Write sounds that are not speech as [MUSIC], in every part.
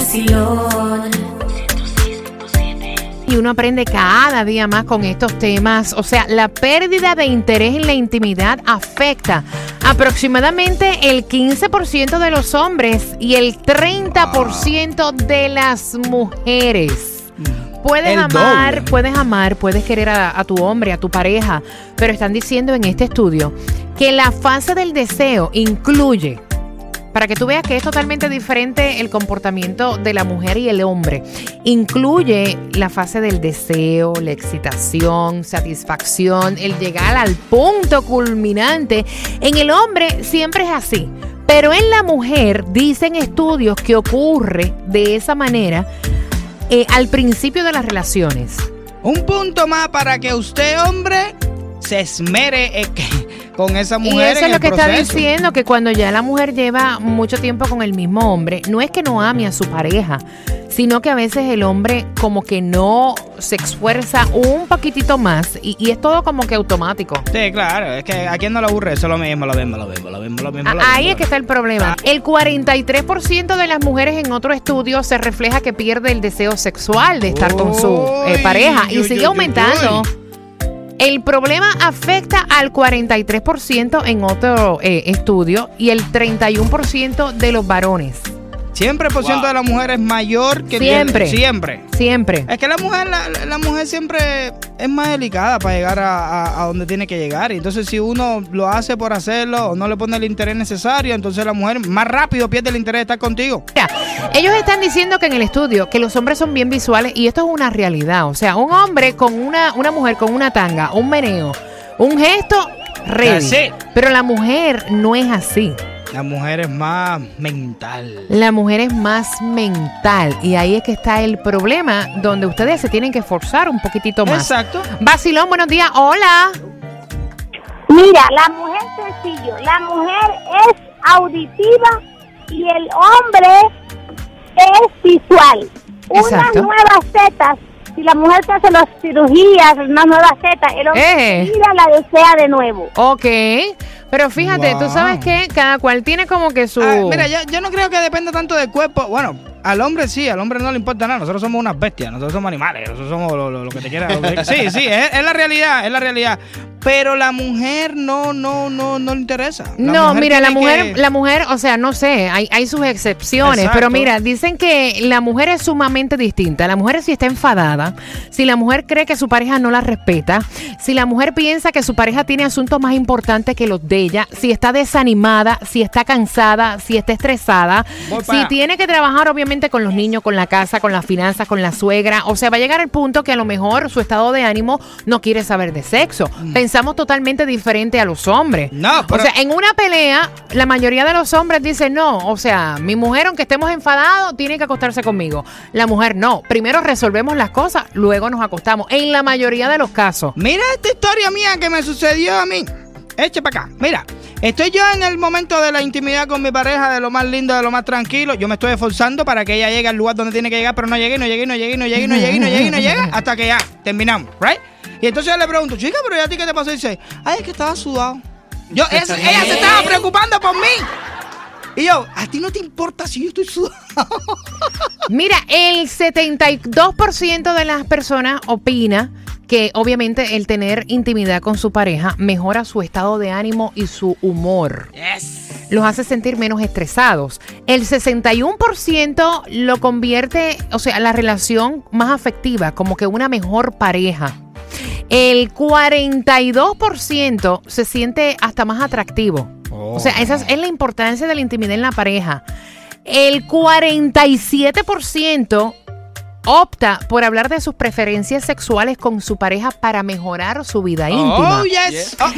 Vacilón. Y uno aprende cada día más con estos temas. O sea, la pérdida de interés en la intimidad afecta aproximadamente el 15% de los hombres y el 30% de las mujeres. Puedes El amar, doble. puedes amar, puedes querer a, a tu hombre, a tu pareja, pero están diciendo en este estudio que la fase del deseo incluye, para que tú veas que es totalmente diferente el comportamiento de la mujer y el hombre, incluye la fase del deseo, la excitación, satisfacción, el llegar al punto culminante. En el hombre siempre es así. Pero en la mujer dicen estudios que ocurre de esa manera eh, al principio de las relaciones. Un punto más para que usted, hombre, se esmere que- con esa Y mujer. eso en es lo el que está diciendo, que cuando ya la mujer lleva mucho tiempo con el mismo hombre, no es que no ame a su pareja, sino que a veces el hombre como que no se esfuerza un poquitito más y, y es todo como que automático. Sí, claro, es que a quién no le aburre, eso es lo mismo, lo mismo, lo mismo, lo mismo, lo mismo. Lo Ahí mismo. es que está el problema. El 43% de las mujeres en otro estudio se refleja que pierde el deseo sexual de estar con su eh, y sigue aumentando. uy. El problema afecta al 43% en otro eh, estudio y el 31% de los varones. Siempre por ciento de la mujer es mayor que Siempre. Siempre. Siempre. Es que la mujer, la, la- mujer siempre es más delicada para llegar a, a- a donde tiene que llegar. Y entonces si uno lo hace por hacerlo o no le pone el interés necesario, entonces la mujer más rápido pierde el interés de estar contigo. Mira, ellos están diciendo que en el estudio que los hombres son bien visuales y esto es una realidad. O sea, un hombre con una, una mujer con una tanga, un meneo, un gesto, ready. Pero la mujer no es así. La mujer es más mental. La mujer es más mental y ahí es que está el problema donde ustedes se tienen que esforzar un poquitito más. Exacto. Vacilón, buenos días. Hola. Mira, la mujer sencillo, la mujer es auditiva y el hombre es visual. Unas Exacto. nuevas tetas, si la mujer se hace las cirugías, unas nuevas tetas, el hombre Eh. enseguida la desea de nuevo. Ok. Pero fíjate, tú sabes que cada cual tiene como que su... Ah, mira, yo, yo no creo que dependa tanto del cuerpo. Bueno, al hombre sí, al hombre no le importa nada. Nosotros somos unas bestias, nosotros somos animales, nosotros somos lo, lo- lo que te quiera. que- [LAUGHS] Sí, sí, es, es la realidad, es la realidad. Pero la mujer no, no, no, no le interesa. La no, mujer mira, la mujer, que- la mujer, o sea, no sé, hay, hay sus excepciones, Exacto. pero mira, dicen que la mujer es sumamente distinta. La mujer si está enfadada, si la mujer cree que su pareja no la respeta, si la mujer piensa que su pareja tiene asuntos más importantes que los de ella, si está desanimada, si está cansada, si está estresada, Voy si tiene que trabajar obviamente con los niños, con la casa, con las finanzas, con la suegra, o sea, va a llegar el punto que a lo mejor su estado de ánimo no quiere saber de sexo. Pensamos totalmente diferente a los hombres. Mm. No, pero- O sea, en una pelea, la mayoría de los hombres dicen, no, o sea, mi mujer, aunque estemos enfadados, tiene que acostarse conmigo. La mujer no. Primero resolvemos las cosas, luego nos acostamos. En la mayoría de los casos. Mira esta historia mía que me sucedió a mí. Eche para acá. Mira, estoy yo en el momento de la intimidad con mi pareja, de lo más lindo, de lo más tranquilo. Yo me estoy esforzando para que ella llegue al lugar donde tiene que llegar, pero no llegue, no llegue, no llegue, no llegue, no llegue, no llegue, no llega, [LAUGHS] hasta que ya terminamos, ¿right? Y entonces yo le pregunto, chica, pero ¿y a ti qué te pasó? Y dice, ay, es que estaba sudado. Yo, es- ella se estaba preocupando por mí. Y yo, ¿a ti no te importa si yo estoy sudado? Mira, el 72% de las personas opina que obviamente el tener intimidad con su pareja mejora su estado de ánimo y su humor. Los hace sentir menos estresados. El 61% lo convierte, o sea, la relación más afectiva, como que una mejor pareja. El 42% se siente hasta más atractivo. O sea, esa es, es la importancia de la intimidad en la pareja. El 47% opta por hablar de sus preferencias sexuales con su pareja para mejorar su vida íntima. Oh, yes. Oh,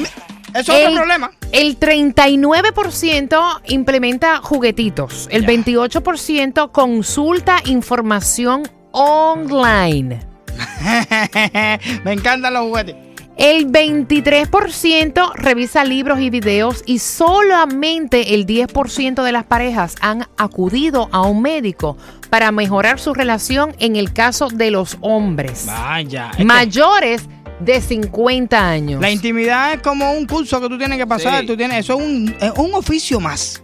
es otro problema. El 39% implementa juguetitos. El Ya. 28% consulta información online. [LAUGHS] Me encantan los juguetes. El 23% revisa libros y videos y solamente el 10% de las parejas han acudido a un médico para mejorar su relación en el caso de los hombres Vaya. es que mayores de 50 años. La intimidad es como un curso que tú tienes que pasar. Sí. Tú tienes, eso es un, es un oficio más.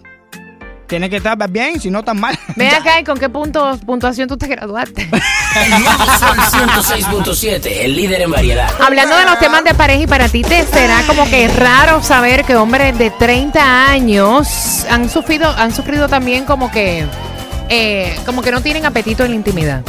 Tienes que estar bien, si no tan mal. Ven acá y con qué punto, puntuación tú te graduaste. [LAUGHS] El nuevo Sol 106.7, el líder en variedad. Hablando de los temas de pareja y para ti te será como que raro saber que hombres de 30 años han sufrido, han sufrido también como que eh, como que no tienen apetito en la intimidad.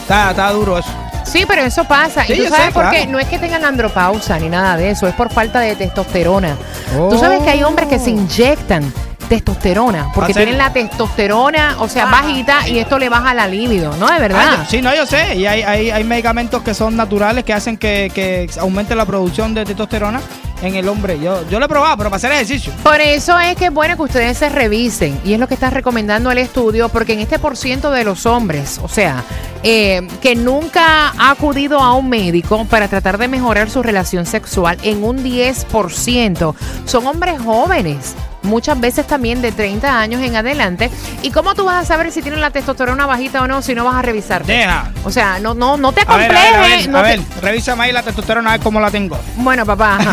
está, está duro eso. Sí, pero eso pasa. Sí, y tú sabes sé, por qué. claro. No es que tengan andropausa ni nada de eso, es por falta de testosterona. Oh. Tú sabes que hay hombres que se inyectan testosterona porque ¿Ah, tienen la testosterona, o sea, Ah. bajita y esto le baja la libido, ¿no? De Ah, verdad. yo- sí, no, yo sé. Y hay, hay, hay medicamentos que son naturales que hacen que, que aumente la producción de testosterona en el hombre. Yo, yo lo he probado, pero para hacer ejercicio. Por eso es que es bueno que ustedes se revisen y es lo que está recomendando el estudio porque en este por ciento de los hombres, o sea, eh, que nunca ha acudido a un médico para tratar de mejorar su relación sexual, en un 10% son hombres jóvenes. Muchas veces también de 30 años en adelante. ¿Y cómo tú vas a saber si tienen la testosterona bajita o no si no vas a revisarte? Deja. O sea, no, no, no te A ver, acomplejes. a ver, a ver, no a te- revísame ahí la testosterona, a ver cómo la tengo. Bueno, papá. [LAUGHS]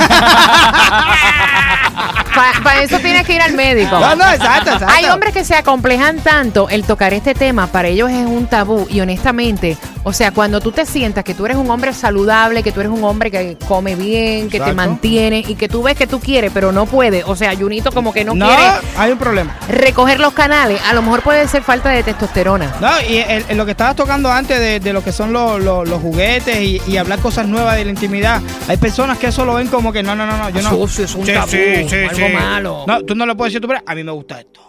Para eso tienes que ir al médico. No, no, exacto, exacto. Hay hombres que se acomplejan tanto el tocar este tema, para ellos es un tabú y honestamente, o sea, cuando tú te sientas que tú eres un hombre saludable, que tú eres un hombre que come bien, que te mantiene y que tú ves que tú quieres, pero no puede, o sea, Junito como que no, No, quiere hay un problema. recoger los canales, a lo mejor puede ser falta de testosterona. No, y el- el- lo que estabas tocando antes de, de lo que son los, los- los juguetes y, y hablar cosas nuevas de la intimidad, hay personas que eso lo ven como que no, no, no, no, yo no. Sucio, es un tabú, algo malo. No, tú no le puedes decir tu pareja, a mí me gusta esto.